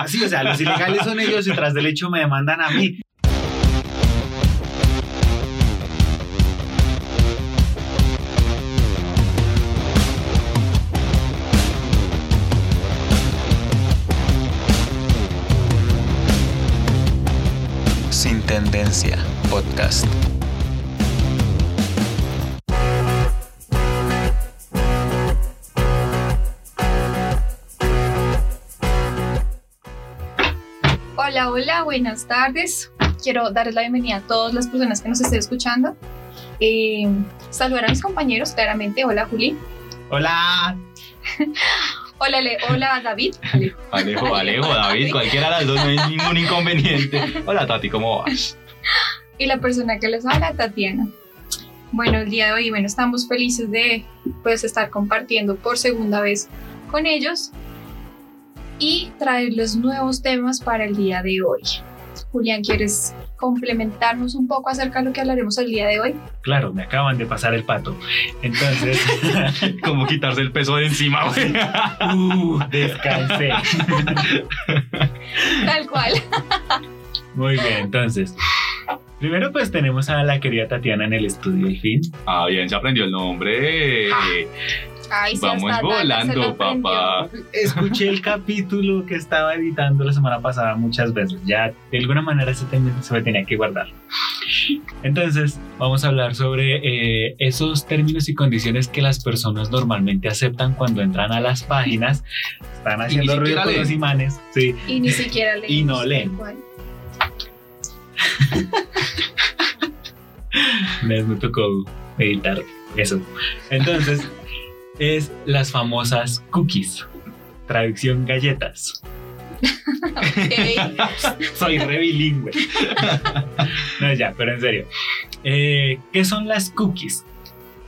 así, o sea, los ilegales son ellos y tras del hecho me demandan a mí. Sin Tendencia Podcast. Hola, hola, buenas tardes. Quiero darles la bienvenida a todas las personas que nos estén escuchando. Eh, saludar a mis compañeros, claramente. Hola, Juli. Hola. Hola, Le hola David. Alejo, Alejo, David, cualquiera de las dos no hay ningún inconveniente. Hola Tati, ¿cómo vas? Y la persona que les habla, Tatiana. Bueno, el día de hoy, bueno, estamos felices de pues, estar compartiendo por segunda vez con ellos y traerles nuevos temas para el día de hoy. Julián, ¿quieres complementarnos un poco acerca de lo que hablaremos el día de hoy? Claro, me acaban de pasar el pato. Entonces, Como quitarse el peso de encima, güey. uh, descansé. Tal cual. Muy bien, entonces. Primero pues tenemos a la querida Tatiana en el estudio al fin. Ah, bien, se aprendió el nombre. Ay, sí, Vamos hasta volando, papá. Escuché el capítulo que estaba editando la semana pasada muchas veces. Ya de alguna manera se, ten- se me tenía que guardar. Entonces, vamos a hablar sobre eh, esos términos y condiciones que las personas normalmente aceptan cuando entran a las páginas. Están haciendo ruido con los leen. imanes. Sí. Y ni siquiera leemos. Y no leen. me tocó editar eso. Entonces, es las famosas cookies. Traducción galletas. Soy re bilingüe. no, ya, pero en serio. Eh, ¿Qué son las cookies?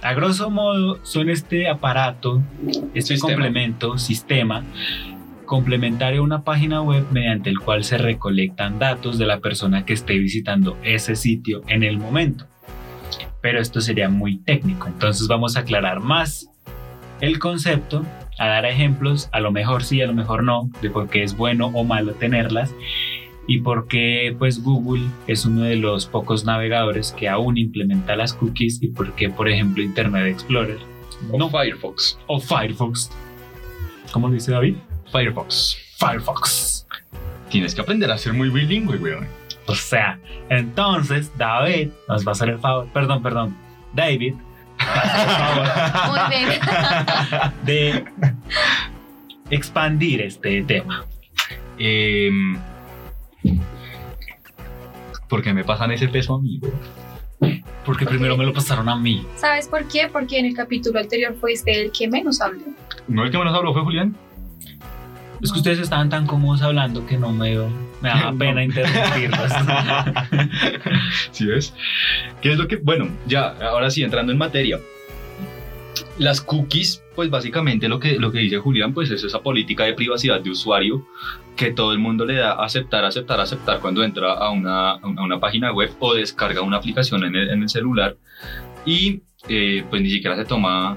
A grosso modo, son este aparato, este Sistema. complemento, sistema complementario a una página web mediante el cual se recolectan datos de la persona que esté visitando ese sitio en el momento. Pero esto sería muy técnico, entonces vamos a aclarar más el concepto, a dar ejemplos, a lo mejor sí, a lo mejor no, de por qué es bueno o malo tenerlas y por qué pues Google es uno de los pocos navegadores que aún implementa las cookies y por qué por ejemplo Internet Explorer O no, Firefox. o Firefox. ¿Cómo lo dice David? Firefox. Firefox. Tienes que aprender a ser muy bilingüe, güey. O sea, entonces David nos va a hacer el favor, perdón, perdón, David Muy bien. de expandir este tema. Em, ¿Por qué me pasan ese peso a mí? Porque primero me lo pasaron a mí. ¿Sabes por qué? Porque en el capítulo anterior fuiste el que menos habló. ¿No el que menos habló fue Julián? Es que ustedes estaban tan cómodos hablando que no me, me daba No. pena interrumpirlos. ¿Sí ves? ¿Qué es lo que.? Bueno, ya, ahora sí, entrando en materia. Las cookies, pues básicamente lo que, lo que dice Julián, pues es esa política de privacidad de usuario que todo el mundo le da aceptar, aceptar, aceptar cuando entra a una, a una página web o descarga una aplicación en el, en el celular y eh, pues ni siquiera se toma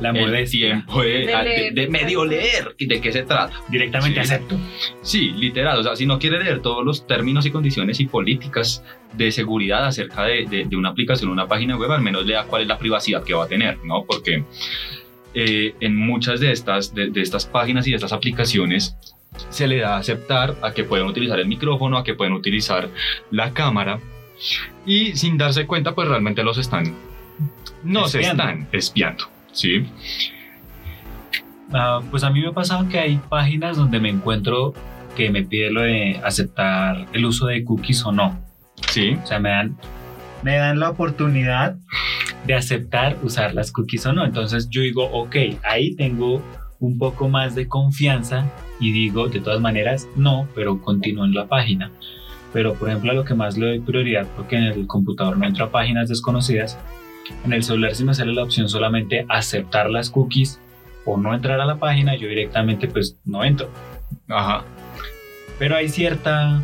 La el modestia. tiempo de, De de- leer. de medio leer y de qué se trata. Directamente Sí. acepto. Sí, literal. O sea, si no quiere leer todos los términos y condiciones y políticas de seguridad acerca de, de- de una aplicación o una página web, al menos lea cuál es la privacidad que va a tener, ¿no? Porque eh, en muchas de estas, de, de estas páginas y de estas aplicaciones se le da a aceptar a que pueden utilizar el micrófono, a que pueden utilizar la cámara y sin darse cuenta, pues realmente los están, no se están espiando, ¿sí? Ah, pues a mí me ha pasado que hay páginas donde me encuentro que me pide lo de aceptar el uso de cookies o no. Sí, O sea, me dan, me dan la oportunidad de aceptar usar las cookies o no. Entonces yo digo, ok, ahí tengo un poco más de confianza y digo, de todas maneras, no, pero continúo en la página. Pero, por ejemplo, a lo que más le doy prioridad, porque en el computador no entro a páginas desconocidas, en el celular sí me sale la opción solamente aceptar las cookies o no entrar a la página, yo directamente pues no entro. ajá. Pero hay cierta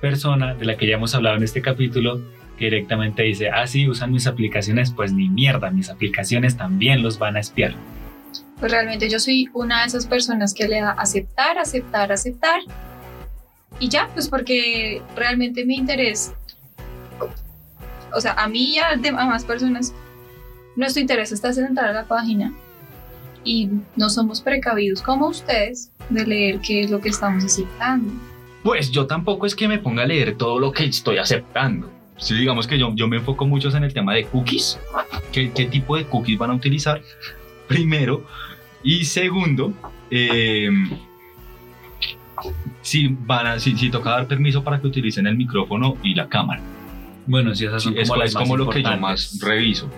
persona de la que ya hemos hablado en este capítulo que directamente dice, ah, sí, usan mis aplicaciones, pues ni mierda, mis aplicaciones también los van a espiar. Pues realmente yo soy una de esas personas que le da aceptar, aceptar, aceptar. y ya, pues porque realmente mi interés, o sea, a mí y a, de- a más personas, nuestro interés está en entrar a la página y no somos precavidos como ustedes de leer qué es lo que estamos aceptando. Pues yo tampoco es que me ponga a leer todo lo que estoy aceptando. Sí, digamos que yo, yo me enfoco mucho en el tema de cookies. ¿Qué, qué tipo de cookies van a utilizar? Primero. Y segundo, eh, si, van a, si, si toca dar permiso para que utilicen el micrófono y la cámara. Bueno, sí, esas son Sí, es, como las es más como lo que yo más reviso.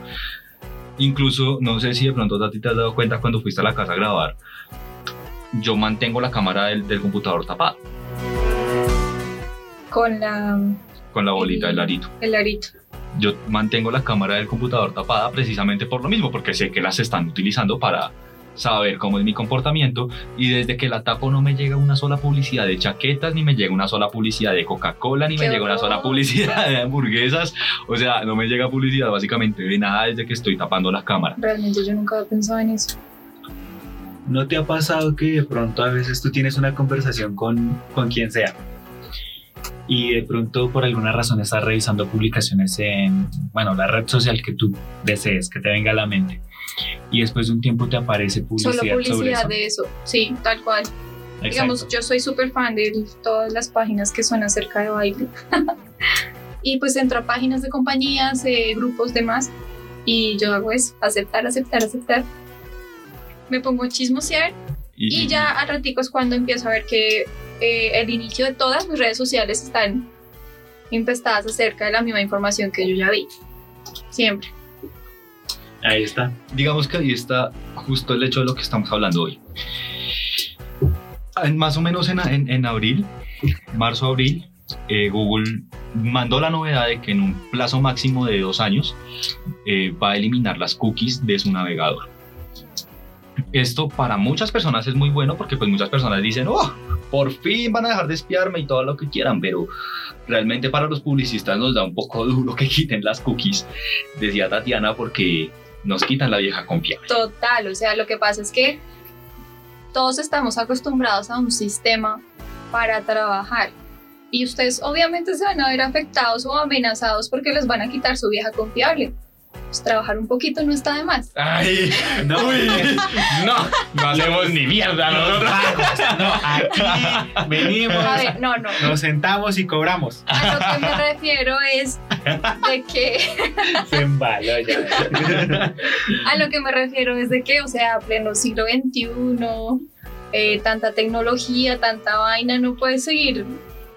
Incluso, no sé si de pronto a ti te has dado cuenta cuando fuiste a la casa a grabar, yo mantengo la cámara del, del computador tapada Con la, con la bolita del arito. el arito. Yo mantengo la cámara del computador tapada precisamente por lo mismo, porque sé que las están utilizando para saber cómo es mi comportamiento y desde que la tapo no me llega una sola publicidad de chaquetas, ni me llega una sola publicidad de Coca-Cola, ni me ¡Qué llega una sola publicidad de hamburguesas, o sea, no me llega publicidad básicamente de nada desde que estoy tapando la cámara. Realmente yo nunca había pensado en eso. ¿No te ha pasado que de pronto a veces tú tienes una conversación con, con quien sea y de pronto por alguna razón estás revisando publicaciones en, bueno, la red social que tú desees, que te venga a la mente y después de un tiempo te aparece publicidad, Solo sobre eso? de eso, sí, tal cual. Exacto. Digamos, yo soy súper fan de todas las páginas que son acerca de baile. y pues entro a páginas de compañías, eh, grupos, demás. Y yo hago eso, aceptar, aceptar, aceptar. Me pongo a chismosear y ya al ratico es cuando empiezo a ver que eh, el inicio de todas mis redes sociales están infestadas acerca de la misma información que yo ya vi. Siempre. Ahí está. digamos que ahí está justo el hecho de lo que estamos hablando hoy. En- más o menos en, abril, marzo-abril, eh, Google mandó la novedad de que en un plazo máximo de dos años eh, va a eliminar las cookies de su navegador. Esto para muchas personas es muy bueno porque pues muchas personas dicen, oh, por fin van a dejar de espiarme y todo lo que quieran, pero realmente para los publicistas nos da un poco duro que quiten las cookies, decía Tatiana, porque nos quitan la vieja confiable. Total, o sea, lo que pasa es que todos estamos acostumbrados a un sistema para trabajar. Y ustedes obviamente se van a ver afectados o amenazados porque les van a quitar su vieja confiable. Pues trabajar un poquito no está de más. Ay, No, uy, no, no hacemos ni mierda nosotros. no, aquí venimos, A ver, no, no. nos sentamos y cobramos. A lo que me refiero es de que, Se embaló ya. a lo que me refiero es de que, o sea, pleno siglo XXI, eh, tanta tecnología, tanta vaina, no puedes seguir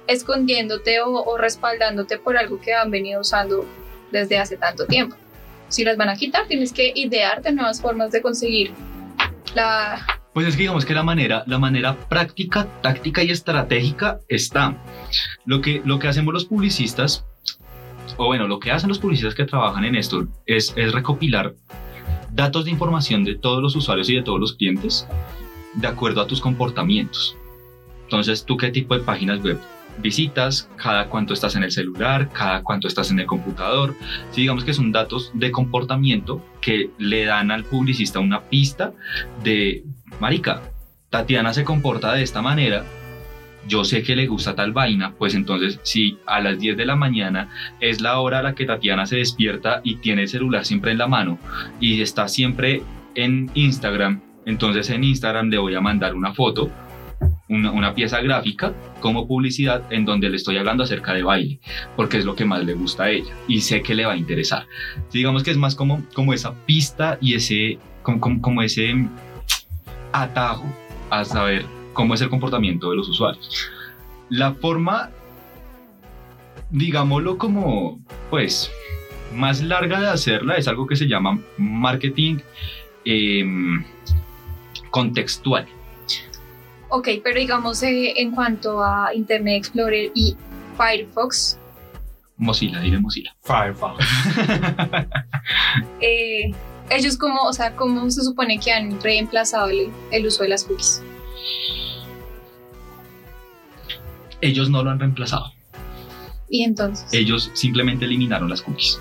escondiéndote o, o respaldándote por algo que han venido usando desde hace tanto tiempo. Si las van a quitar, tienes que idearte nuevas formas de conseguir la... Pues es que digamos que la manera, la manera práctica, táctica y estratégica está. Lo que, lo que hacemos los publicistas, o bueno, lo que hacen los publicistas que trabajan en esto es, es recopilar datos de información de todos los usuarios y de todos los clientes de acuerdo a tus comportamientos. Entonces, ¿tú qué tipo de páginas web visitas? ¿Cada cuánto estás en el celular? ¿Cada cuánto estás en el computador? Sí, digamos que son datos de comportamiento que le dan al publicista una pista de, marica, Tatiana se comporta de esta manera, yo sé que le gusta tal vaina, pues entonces si a las 10 de la mañana es la hora a la que Tatiana se despierta y tiene el celular siempre en la mano y está siempre en Instagram, entonces en Instagram le voy a mandar una foto, una, una pieza gráfica como publicidad en donde le estoy hablando acerca de baile, porque es lo que más le gusta a ella y sé que le va a interesar. Digamos que es más como, como esa pista y ese, como, como, ese atajo a saber cómo es el comportamiento de los usuarios. La forma, digámoslo como, pues, más larga de hacerla es algo que se llama marketing em, contextual. Ok, pero digamos eh, en cuanto a Internet Explorer y Firefox, Mozilla, diré Mozilla. Firefox. eh, ellos como, o sea, cómo se supone que han reemplazado el, el uso de las cookies. Ellos no lo han reemplazado. Y entonces, ellos simplemente eliminaron las cookies.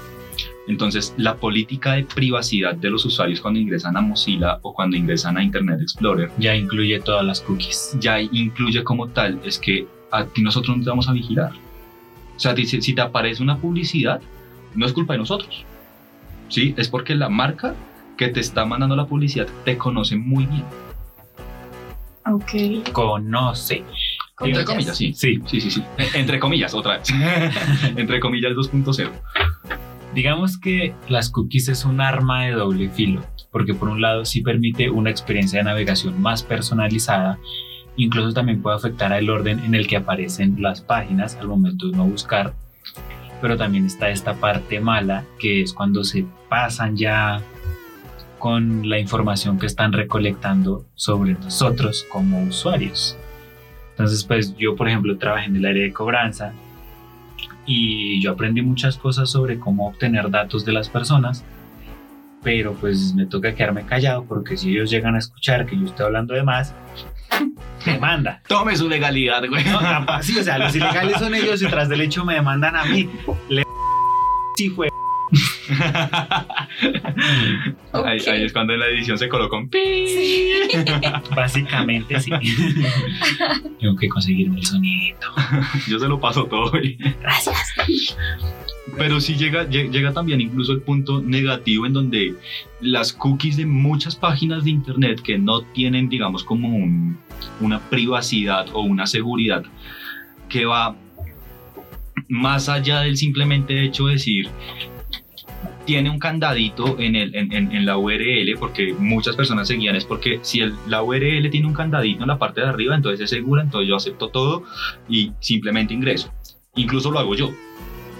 Entonces, la política de privacidad de los usuarios cuando ingresan a Mozilla o cuando ingresan a Internet Explorer Ya incluye todas las cookies. ya incluye como tal es que a ti nosotros no te vamos a vigilar. O sea, si, si te aparece una publicidad, no es culpa de nosotros. ¿Sí? Es porque la marca que te está mandando la publicidad te conoce muy bien. Ok. Conoce. Entre comillas, sí. Sí, Sí, sí, sí. Entre comillas, otra vez. Entre comillas 2.0. digamos que las cookies es un arma de doble filo, porque por un lado sí permite una experiencia de navegación más personalizada, incluso también puede afectar al orden en el que aparecen las páginas al momento de no buscar, pero también está esta parte mala que es cuando se pasan ya con la información que están recolectando sobre nosotros como usuarios. Entonces, pues yo, por ejemplo, trabajé en el área de cobranza y yo aprendí muchas cosas sobre cómo obtener datos de las personas, pero pues me toca quedarme callado porque si ellos llegan a escuchar que yo estoy hablando de más, demanda. Tome su legalidad, güey. No, sí, o sea, los ilegales son ellos y tras del hecho me demandan a mí. Le sí fue. Ahí, es cuando en la edición se coloca un pi. Básicamente sí. Tengo que conseguirme el sonidito. Yo se lo paso todo, güey. Gracias. Pero sí llega, lle- llega también incluso el punto negativo en donde las cookies de muchas páginas de internet que no tienen, digamos, como un- una privacidad o una seguridad que va más allá del simplemente hecho de decir tiene un candadito en, el, en, en- en la URL porque muchas personas seguían es porque si el- la URL tiene un candadito en la parte de arriba entonces es segura entonces yo acepto todo y simplemente ingreso. Incluso lo hago yo.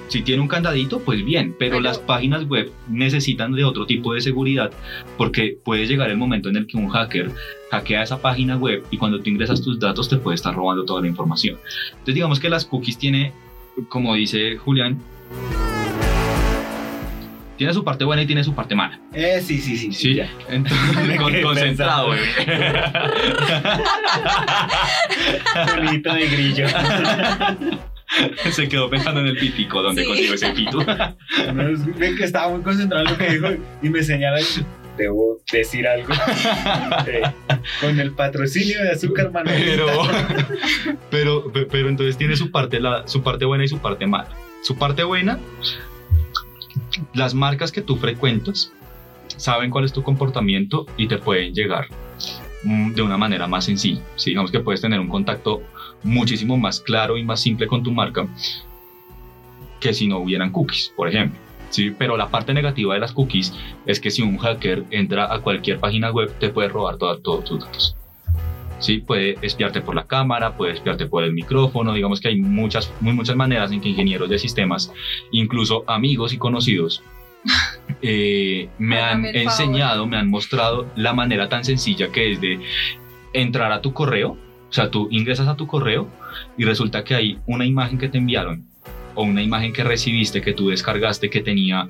Si tiene un candadito, pues bien, pero Pero- las páginas web necesitan de otro tipo de seguridad porque puede llegar el momento en el que un hacker hackea esa página web y cuando tú ingresas tus datos te puede estar robando toda la información. Entonces digamos que las cookies tiene, como dice Julián, tiene su parte buena y tiene su parte mala. Eh, sí, sí, sí. Sí, entonces, con- quedé concentrado, Sonidito de grillo. güey. Se quedó pensando en el pitico, donde Sí. consiguió ese pito. Ven que estaba muy concentrado en lo que dijo y me señala. Debo decir algo. Eh, con el patrocinio de azúcar pero, pero, pe- pero entonces tiene su parte, la, su parte buena y su parte mala. Su parte buena, las marcas que tú frecuentas saben cuál es tu comportamiento y te pueden llegar mm, de una manera más sencilla. ¿sí? Digamos que puedes tener un contacto muchísimo más claro y más simple con tu marca que si no hubieran cookies, por ejemplo. ¿sí? Pero la parte negativa de las cookies es que si un hacker entra a cualquier página web te puede robar todos tus datos. ¿Sí? Puede espiarte por la cámara, puede espiarte por el micrófono, digamos que hay muchas, muy, muchas maneras en que ingenieros de sistemas, incluso amigos y conocidos, eh, me han enseñado, me han mostrado la manera tan sencilla que es de entrar a tu correo, o sea, tú ingresas a tu correo y resulta que hay una imagen que te enviaron o una imagen que recibiste, que tú descargaste, que tenía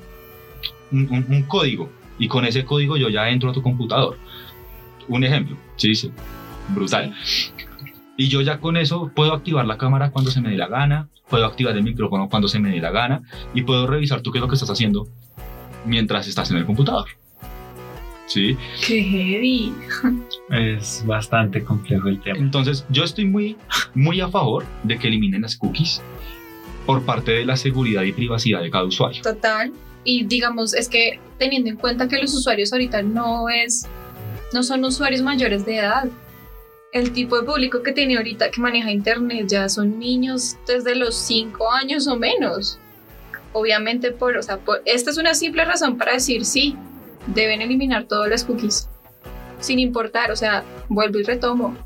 un, un- un código y con ese código yo ya entro a tu computador. Un ejemplo, sí, sí, brutal. Y yo ya con eso puedo activar la cámara cuando se me dé la gana, puedo activar el micrófono cuando se me dé la gana y puedo revisar tú qué es lo que estás haciendo mientras estás en el computador. ¿Sí? Qué heavy. Es bastante complejo el tema. Entonces yo estoy muy, muy a favor de que eliminen las cookies por parte de la seguridad y privacidad de cada usuario. Total. Y digamos, es que teniendo en cuenta que los usuarios ahorita no es, no son usuarios mayores de edad. El tipo de público que tiene ahorita que maneja internet ya son niños desde los 5 años o menos. Obviamente por, o sea, por- esta es una simple razón para decir sí, deben eliminar todas las cookies. Sin importar, o sea, vuelvo y retomo.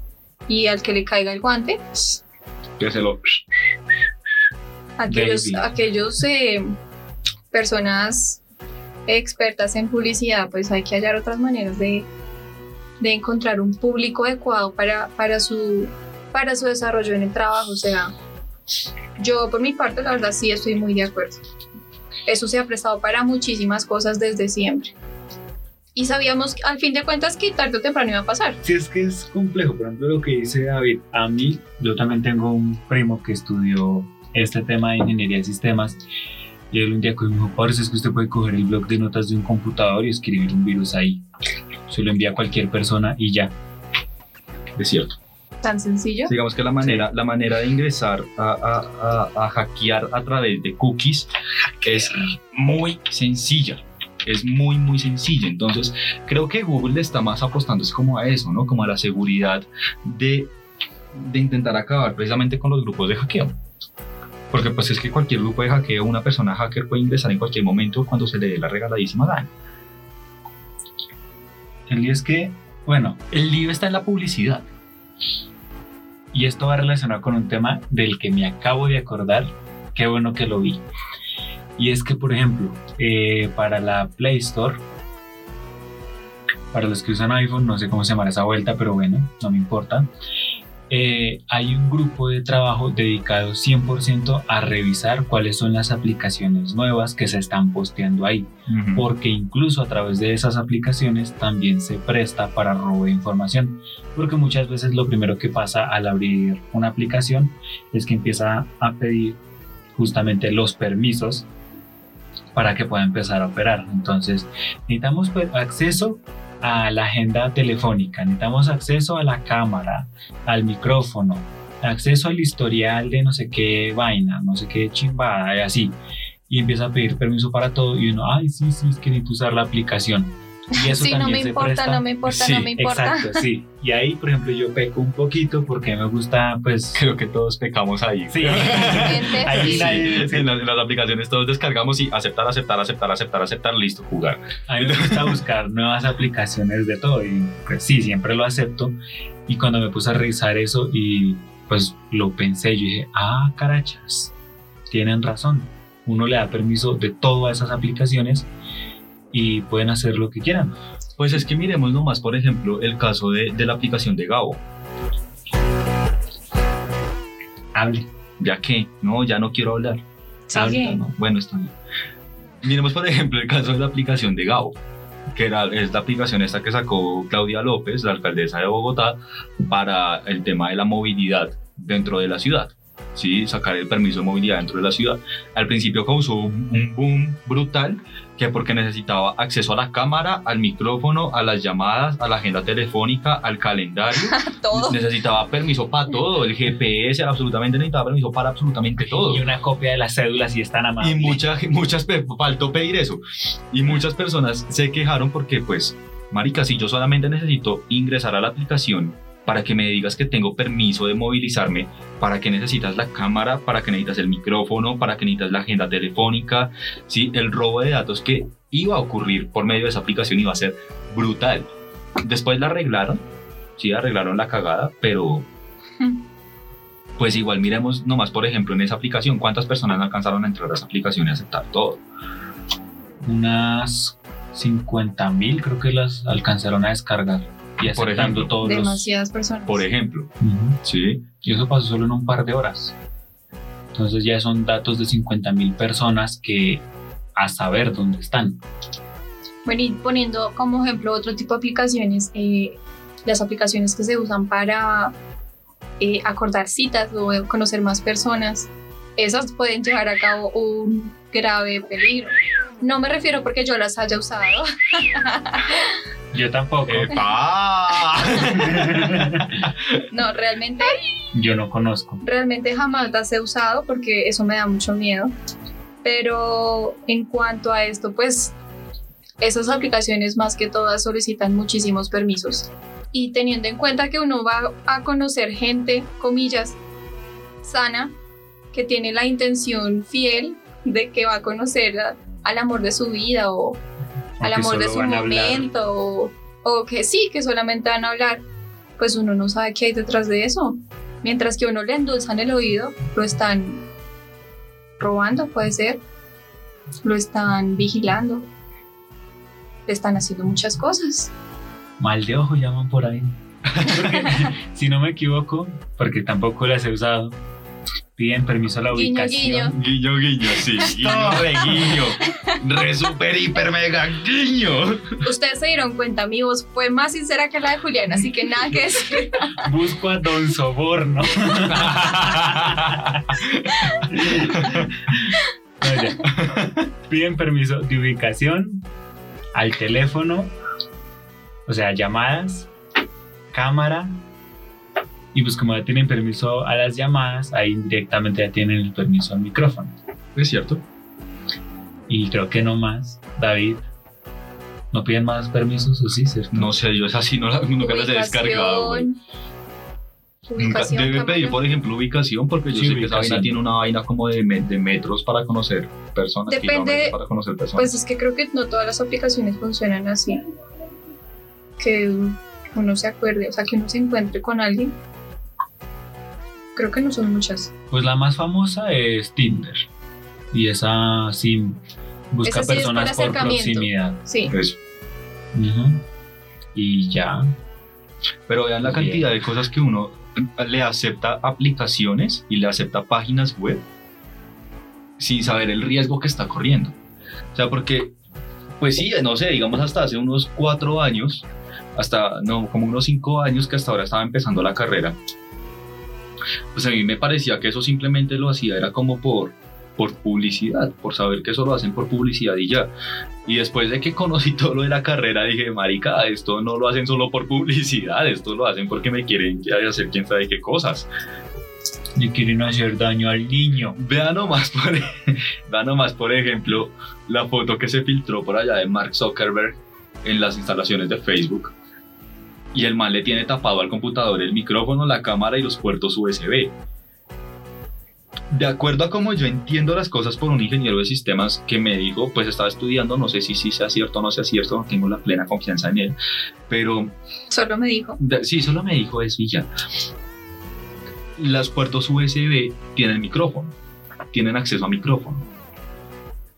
Y al que le caiga el guante, Que se lo... aquellos, Baby. aquellos eh, personas expertas en publicidad, pues hay que hallar otras maneras de, de encontrar un público adecuado para, para, su, para su desarrollo en el trabajo. O sea, yo por mi parte, la verdad, sí estoy muy de acuerdo. Eso se ha prestado para muchísimas cosas desde siempre. Y sabíamos, al fin de cuentas, que tarde o temprano iba a pasar. Si es que es complejo, por ejemplo, lo que dice David, a mí, yo también tengo un primo que estudió este tema de ingeniería de sistemas y él un día me dijo, parece es que usted puede coger el blog de notas de un computador y escribir un virus ahí. Se lo envía a cualquier persona y ya. Es cierto. Tan sencillo. Digamos que la manera, la manera de ingresar a, a- a- a hackear a través de cookies es muy sencilla. Es muy, muy sencilla. Entonces, creo que Google le está más apostando es como a eso, ¿no? Como a la seguridad de, de intentar acabar precisamente con los grupos de hackeo. Porque pues es que cualquier grupo de hackeo, una persona hacker puede ingresar en cualquier momento cuando se le dé la regaladísima gana. El lío es que, bueno, El lío está en la publicidad. y esto va relacionado con un tema del que me acabo de acordar, qué bueno que lo vi. Y es que, por ejemplo, eh, para la Play Store, para los que usan iPhone, no sé cómo se llamará esa vuelta, pero bueno, no me importa. Eh, hay un grupo de trabajo dedicado 100% a revisar cuáles son las aplicaciones nuevas que se están posteando ahí. porque incluso a través de esas aplicaciones también se presta para robo de información, porque muchas veces lo primero que pasa al abrir una aplicación es que empieza a pedir justamente los permisos para que pueda empezar a operar. Entonces, necesitamos pues, acceso a la agenda telefónica, necesitamos acceso a la cámara, al micrófono, acceso al historial de no sé qué vaina, no sé qué chimbada y así y empieza a pedir permiso para todo y uno, ay, sí, sí, es que necesito usar la aplicación. Y eso Sí, no me se importa, presta- no me importa, Sí, no me importa. Exacto, sí. Y ahí, por ejemplo, yo peco un poquito porque me gusta, pues... Creo que todos pecamos ahí. Sí. Ahí sí. nadie- Sí, en, las, en las aplicaciones todos descargamos y aceptar, aceptar, aceptar, aceptar, aceptar, listo, jugar. A mí me gusta buscar nuevas aplicaciones de todo y pues sí, siempre lo acepto. Y cuando me puse a revisar eso y pues lo pensé, yo dije, ah, carachas, tienen razón. Uno le da permiso de todas esas aplicaciones y pueden hacer lo que quieran. Pues es que miremos nomás, por ejemplo, el caso de, de la aplicación de Gabo. Hable. Ya que, no, ya no quiero hablar. Ah, no, Bueno, está bien. Miremos, por ejemplo, el caso de la aplicación de Gabo, que era, es la aplicación esta que sacó Claudia López, la alcaldesa de Bogotá, para el tema de la movilidad dentro de la ciudad. Sí, sacar el permiso de movilidad dentro de la ciudad. Al principio causó un boom brutal, que porque necesitaba acceso a la cámara, al micrófono, a las llamadas, a la agenda telefónica, al calendario. Todo. Necesitaba permiso para todo, el GPS, absolutamente necesitaba permiso para absolutamente todo. Y una copia de las cédulas y están Y amables. muchas, muchas, pe- faltó pedir eso. Y muchas personas se quejaron porque, pues, marica, si yo solamente necesito ingresar a la aplicación para que me digas que tengo permiso de movilizarme, para que necesitas la cámara, para que necesitas el micrófono, para que necesitas la agenda telefónica, ¿sí? el robo de datos que iba a ocurrir por medio de esa aplicación iba a ser brutal. Después la arreglaron, sí, arreglaron la cagada, pero pues igual miremos nomás, por ejemplo, en esa aplicación, cuántas personas alcanzaron a entrar a esa aplicación y aceptar todo. unas 50 mil creo que las alcanzaron a descargar y Por aceptando ejemplo. todos los... Demasiadas personas. Por ejemplo, Ujú. ¿sí? Y eso pasó solo en un par de horas. Entonces ya son datos de 50 mil personas que a saber dónde están. Bueno, y poniendo como ejemplo otro tipo de aplicaciones, eh, las aplicaciones que se usan para eh, acordar citas o conocer más personas, esas pueden llevar a cabo un grave peligro. No me refiero porque yo las haya usado, Yo tampoco. ¡Epa! no, realmente, Yo no conozco. realmente jamás las he usado porque eso me da mucho miedo. Pero en cuanto a esto, pues esas aplicaciones más que todas solicitan muchísimos permisos. Y teniendo en cuenta que uno va a conocer gente, comillas, sana, que tiene la intención fiel de que va a conocer a- al amor de su vida o al amor de su momento o, o que sí, que solamente van a hablar, pues uno no sabe qué hay detrás de eso. Mientras que uno le endulzan el oído, lo están robando, puede ser, lo están vigilando, le están haciendo muchas cosas. Mal de ojo llaman por ahí. Porque, si no me equivoco, porque tampoco las he usado, piden permiso a la Guiño, ubicación. guiño, guiño, sí. Guiño, re guiño. Re super, hiper, mega guiño. Ustedes se dieron cuenta, mi voz fue más sincera que la de Julián, así que nada que decir. Busco a Don Soborno. Piden permiso de ubicación al teléfono, o sea, llamadas, cámara Y pues como ya tienen permiso a las llamadas, ahí directamente ya tienen el permiso al micrófono. Es cierto. Y creo que no más, David. ¿No piden más permisos o sí, cierto? No sé, yo esa sí no la, nunca las he descargado. debe pedir, por ejemplo, ubicación, porque yo Sí, sé que esa vaina tiene una vaina como de, me- de metros para conocer personas, Depende- para conocer personas. Pues es que creo que no todas las aplicaciones funcionan así. Que uno se acuerde, o sea, que uno se encuentre con alguien. Creo que no son muchas. Pues la más famosa es Tinder. Y esa sí busca Esa sí es personas por proximidad. Sí. Eso. Y ya. Pero vean la Bien. cantidad de cosas que uno le acepta aplicaciones y le acepta páginas web sin saber el riesgo que está corriendo. O sea, porque, pues sí, no sé, digamos hasta hace unos cuatro años, hasta, no, como unos cinco años que hasta ahora estaba empezando la carrera, pues a mí me parecía que eso simplemente lo hacía, era como por, por publicidad, por saber que eso lo hacen por publicidad y ya. Y después de que conocí todo lo de la carrera, dije, marica, esto no lo hacen solo por publicidad, esto lo hacen porque me quieren hacer quién sabe qué cosas. Y quieren hacer daño al niño. Vean nomás, por, vean nomás, por ejemplo, la foto que se filtró por allá de Mark Zuckerberg en las instalaciones de Facebook. Y el man le tiene tapado al computador el micrófono, la cámara y los puertos USB. De acuerdo a cómo yo entiendo las cosas por un ingeniero de sistemas que me dijo, pues estaba estudiando, no sé si sí sea cierto o no sea cierto, no tengo la plena confianza en él, pero Solo me dijo. de- sí, solo me dijo eso y ya. Los puertos USB tienen micrófono, tienen acceso a micrófono.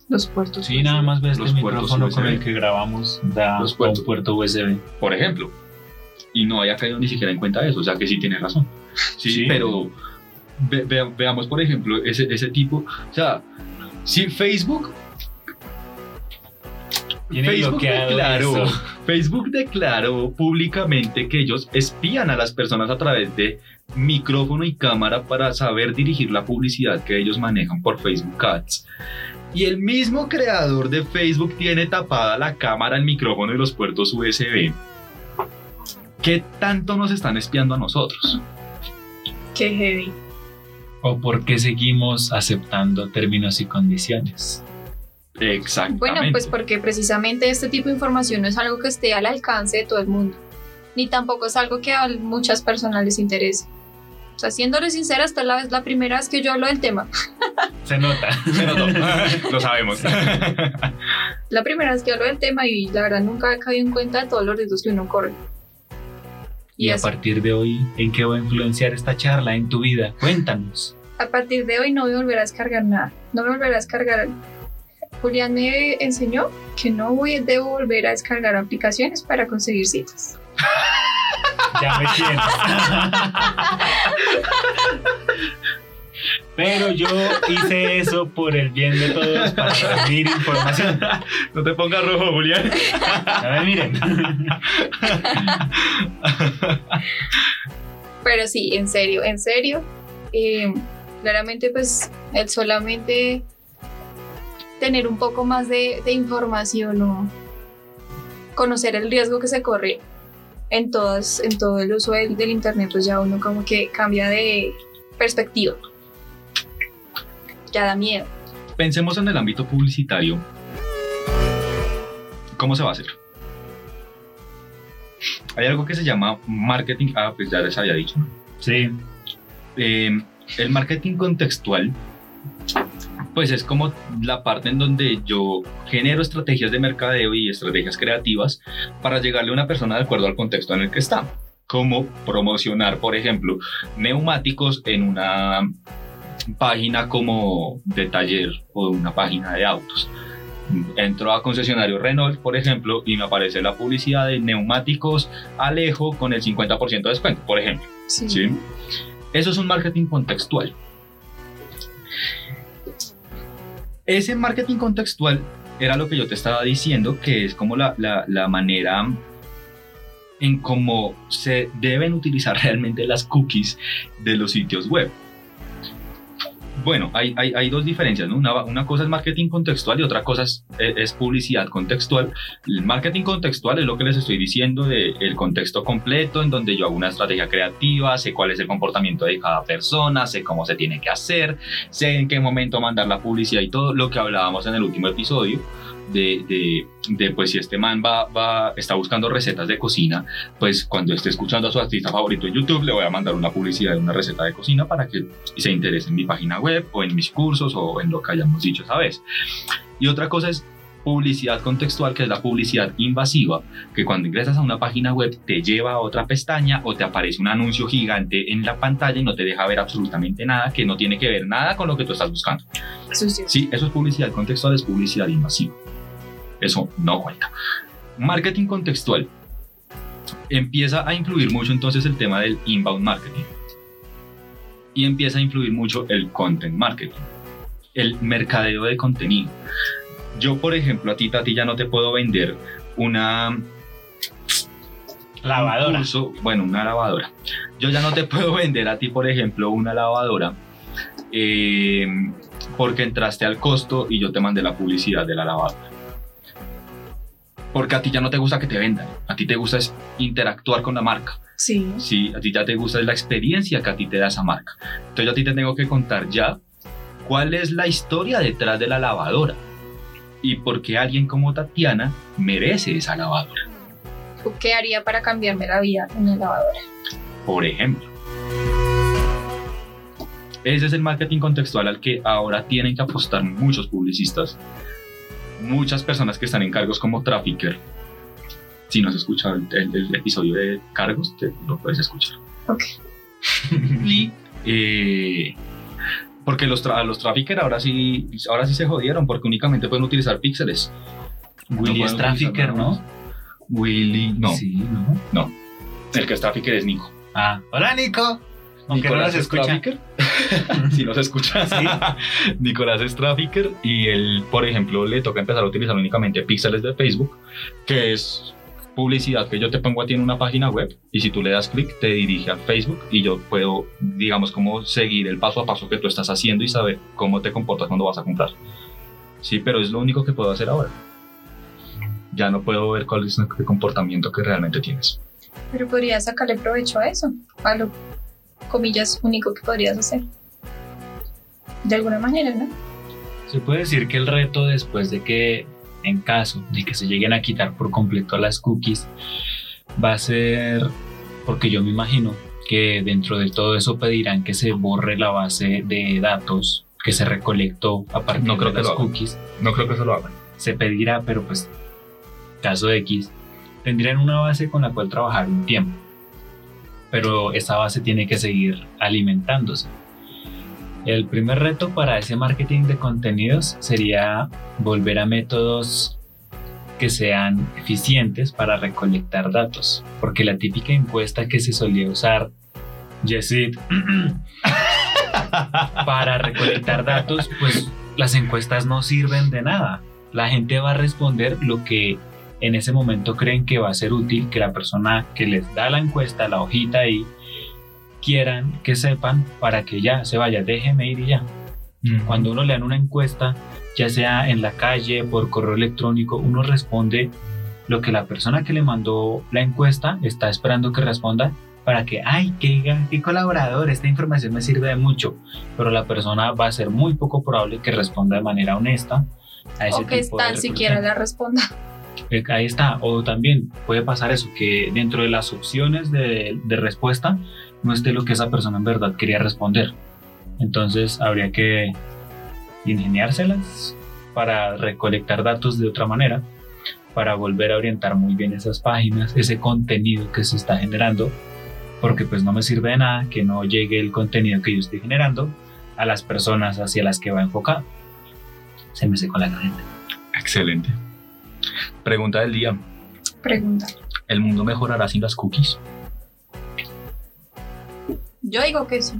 Los puertos. Sí, nada más ves Los este puertos micrófono con el que grabamos da Los puertos. un puerto USB. por ejemplo. Y no haya caído ni siquiera en cuenta eso, o sea que sí tiene razón. Sí, Sí. pero ve- ve- veamos, por ejemplo, ese, ese tipo. O sea, si Facebook. Tiene Facebook declaró, eso. Facebook declaró públicamente que ellos espían a las personas a través de micrófono y cámara para saber dirigir la publicidad que ellos manejan por Facebook Ads. Y el mismo creador de Facebook tiene tapada la cámara, el micrófono y los puertos USB. ¿Qué tanto nos están espiando a nosotros? Qué heavy. ¿O por qué seguimos aceptando términos y condiciones? Exactamente. Bueno, pues porque precisamente este tipo de información no es algo que esté al alcance de todo el mundo, ni tampoco es algo que a muchas personas les interese. O sea, siéndole sincera, esta es la, es la primera vez que yo hablo del tema. Se nota. Se notó. Lo sabemos. La primera vez que hablo del tema y la verdad nunca he caído en cuenta de todos los riesgos que uno corre. Y a partir de hoy, ¿en qué va a influenciar esta charla en tu vida? Cuéntanos. a partir de hoy no voy a volver a descargar nada. No voy a volver a descargar. Julián me enseñó que no voy, debo volver a descargar aplicaciones para conseguir citas. Ya me tienes. Pero yo hice eso por el bien de todos para reunir información. no te pongas rojo, Julián. A ver, miren. Pero sí, en serio, en serio. eh, claramente, pues, el solamente tener un poco más de, de información o conocer el riesgo que se corre en, todas, en todo el uso del, del Internet, pues ya uno como que cambia de perspectiva. Ya da miedo. Pensemos en el ámbito publicitario. ¿Cómo se va a hacer? Hay algo que se llama marketing. Ah, pues ya les había dicho. Sí. Eh, el marketing contextual, pues es como la parte en donde yo genero estrategias de mercadeo y estrategias creativas para llegarle a una persona de acuerdo al contexto en el que está. Como promocionar, por ejemplo, neumáticos en una página como de taller o una página de autos. Entro a concesionario Renault, por ejemplo, y me aparece la publicidad de neumáticos Alejo con el 50% de descuento, por ejemplo. Sí. ¿sí? Eso es un marketing contextual. Ese marketing contextual era lo que yo te estaba diciendo, que es como la, la- la manera en cómo se deben utilizar realmente las cookies de los sitios web. Bueno, hay, hay, hay dos diferencias, ¿no? Una, una cosa es marketing contextual y otra cosa es, eh, es publicidad contextual. El marketing contextual es lo que les estoy diciendo del el contexto completo, en donde yo hago una estrategia creativa, sé cuál es el comportamiento de cada persona, sé cómo se tiene que hacer, sé en qué momento mandar la publicidad y todo lo que hablábamos en el último episodio de, de, de, pues si este man va, va, está buscando recetas de cocina, pues cuando esté escuchando a su artista favorito en YouTube, le voy a mandar una publicidad de una receta de cocina para que se interese en mi página web o en mis cursos o en lo que hayamos dicho esa vez. Y otra cosa es publicidad contextual, que es la publicidad invasiva, que cuando ingresas a una página web te lleva a otra pestaña o te aparece un anuncio gigante en la pantalla y no te deja ver absolutamente nada que no tiene que ver nada con lo que tú estás buscando. Sucio. Sí, eso es publicidad contextual, es publicidad invasiva. Eso no cuenta. Marketing contextual. Empieza a influir mucho entonces el tema del inbound marketing. Y empieza a influir mucho el content marketing. El mercadeo de contenido. Yo, por ejemplo, a ti, Tati, ya no te puedo vender una Lavadora. un curso, bueno, una lavadora. Yo ya no te puedo vender a ti, por ejemplo, una lavadora eh, porque entraste al costo y yo te mandé la publicidad de la lavadora. Porque a ti ya no te gusta que te vendan, a ti te gusta es interactuar con la marca. Sí. Sí, a ti ya te gusta es la experiencia que a ti te da esa marca. Entonces yo a ti te tengo que contar ya cuál es la historia detrás de la lavadora y por qué alguien como Tatiana merece esa lavadora. ¿Qué haría para cambiarme la vida en la lavadora? por ejemplo. Ese es el marketing contextual al que ahora tienen que apostar muchos publicistas, muchas personas que están en cargos como trafficker. Si no has escuchado el, el- el episodio de cargos, te lo puedes escuchar. Ok. y eh, porque los, tra los trafficker ahora sí, ahora sí se jodieron porque únicamente pueden utilizar píxeles. Willy No es trafficker, ¿no? Willy, no, Sí, ¿no? no. El que es trafficker es Nico. Ah, hola Nico. Aunque no Nicolás nos es escucha. trafficker. si no se escucha. Sí. Nicolás es trafficker y él, por ejemplo, le toca empezar a utilizar únicamente píxeles de Facebook, que es publicidad que yo te pongo a ti en una página web y si tú le das clic te dirige a Facebook y yo puedo, digamos, como seguir el paso a paso que tú estás haciendo y saber cómo te comportas cuando vas a comprar. Sí, pero es lo único que puedo hacer ahora. Ya no puedo ver cuál es el comportamiento que realmente tienes. Pero podrías sacarle provecho a eso, a lo, comillas, único que podrías hacer. De alguna manera, ¿no? Se puede decir que el reto después de que, en caso de que se lleguen a quitar por completo las cookies, va a ser, porque yo me imagino que dentro de todo eso pedirán que se borre la base de datos que se recolectó a partir No creo de que las hagan. cookies. No creo que eso lo hagan. Se pedirá, pero pues, caso X, tendrían una base con la cual trabajar un tiempo. Pero esa base tiene que seguir alimentándose. El primer reto para ese marketing de contenidos sería volver a métodos que sean eficientes para recolectar datos, porque la típica encuesta que se solía usar, Yesid, para recolectar datos, pues las encuestas no sirven de nada. La gente va a responder lo que en ese momento creen que va a ser útil, que la persona que les da la encuesta, la hojita ahí, quieran que sepan para que ya se vaya, déjeme ir y ya. Cuando uno le dan una encuesta, ya sea en la calle, por correo electrónico, uno responde lo que la persona que le mandó la encuesta está esperando que responda para que, ay, qué, qué colaborador, esta información me sirve de mucho, pero la persona va a ser muy poco probable que responda de manera honesta a ese O que tipo de tan siquiera la responda. Eh, Ahí está. O también puede pasar eso, que dentro de las opciones de, de respuesta no esté lo que esa persona en verdad quería responder. Entonces habría que ingeniárselas para recolectar datos de otra manera, para volver a orientar muy bien esas páginas, ese contenido que se está generando, porque pues no me sirve de nada que no llegue el contenido que yo estoy generando a las personas hacia las que va enfocado. Se me secó la garganta. Excelente. Pregunta del día. Pregunta. ¿El mundo mejorará sin las cookies? Yo digo que sí.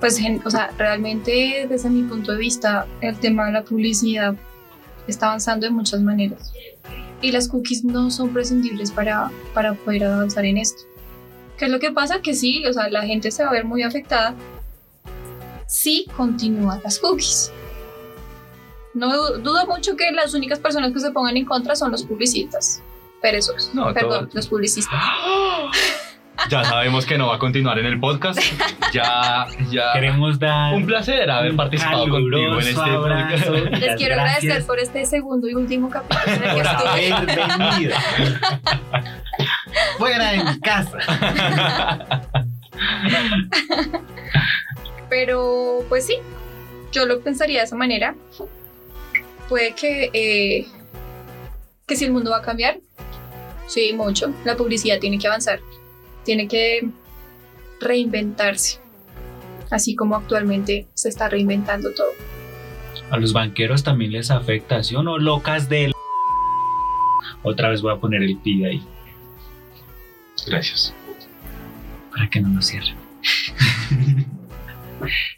Pues, o sea, realmente desde mi punto de vista, el tema de la publicidad está avanzando de muchas maneras. Y las cookies no son prescindibles para, para poder avanzar en esto. ¿Qué es lo que pasa? Que sí, o sea, la gente se va a ver muy afectada, si continúan las cookies. No du- dudo mucho que las únicas personas que se pongan en contra son los publicistas. Perezosos. No, Perdón, todo- los publicistas. Ya sabemos que no va a continuar en el podcast. Ya, ya. Queremos dar Un placer haber un participado contigo en este abrazo podcast. Les las quiero agradecer por este segundo y último capítulo en el que por estuve. haber venido. Fuera de mi casa. Pero pues sí, yo lo pensaría de esa manera. Puede que, eh, que si el mundo va a cambiar, sí, mucho. La publicidad tiene que avanzar, tiene que reinventarse, así como actualmente se está reinventando todo. A los banqueros también les afecta, ¿sí o no? Locas del... Otra vez voy a poner el pi ahí Gracias. para que no nos cierren.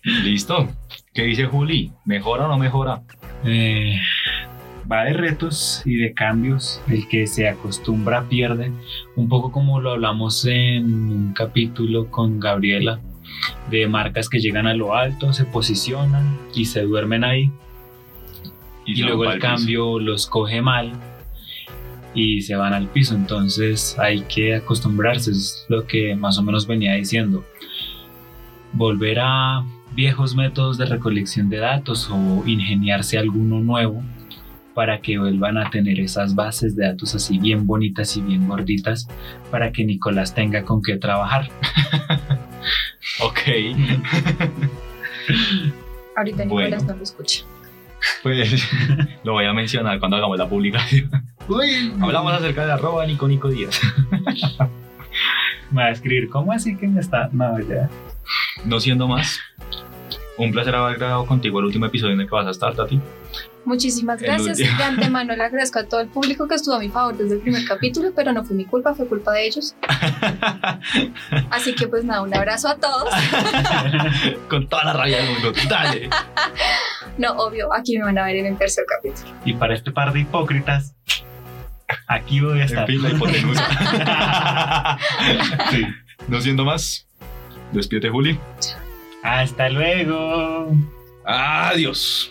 Listo. ¿Qué dice Juli? ¿Mejora o no mejora? Eh, va de retos y de cambios. El que se acostumbra pierde. Un poco como lo hablamos en un capítulo con Gabriela, de marcas que llegan a lo alto, se posicionan y se duermen ahí. Y, luego el piso. cambio los coge mal y se van al piso. Entonces hay que acostumbrarse, es lo que más o menos venía diciendo. Volver a viejos métodos de recolección de datos o ingeniarse alguno nuevo para que vuelvan a tener esas bases de datos así bien bonitas y bien gorditas para que Nicolás tenga con qué trabajar. Ok. Ahorita Bueno. Nicolás no lo escucha. Pues lo voy a mencionar cuando hagamos la publicación. Hablamos acerca de arroba Nico Nico Díaz. Me va a escribir, ¿cómo así que me está? No, ya. No siendo más, un placer haber grabado contigo el último episodio en el que vas a estar, Tati. Muchísimas gracias. De antemano le agradezco a todo el público que estuvo a mi favor desde el primer capítulo, pero no fue mi culpa, fue culpa de ellos. Así que pues nada, un abrazo a todos. Con toda la rabia del mundo. Dale. No, obvio, aquí me van a ver en el tercer capítulo. Y para este par de hipócritas, aquí voy a En estar. fin, la hipotenusa. Sí. No siendo más, despídete, Juli. Hasta luego. Adiós.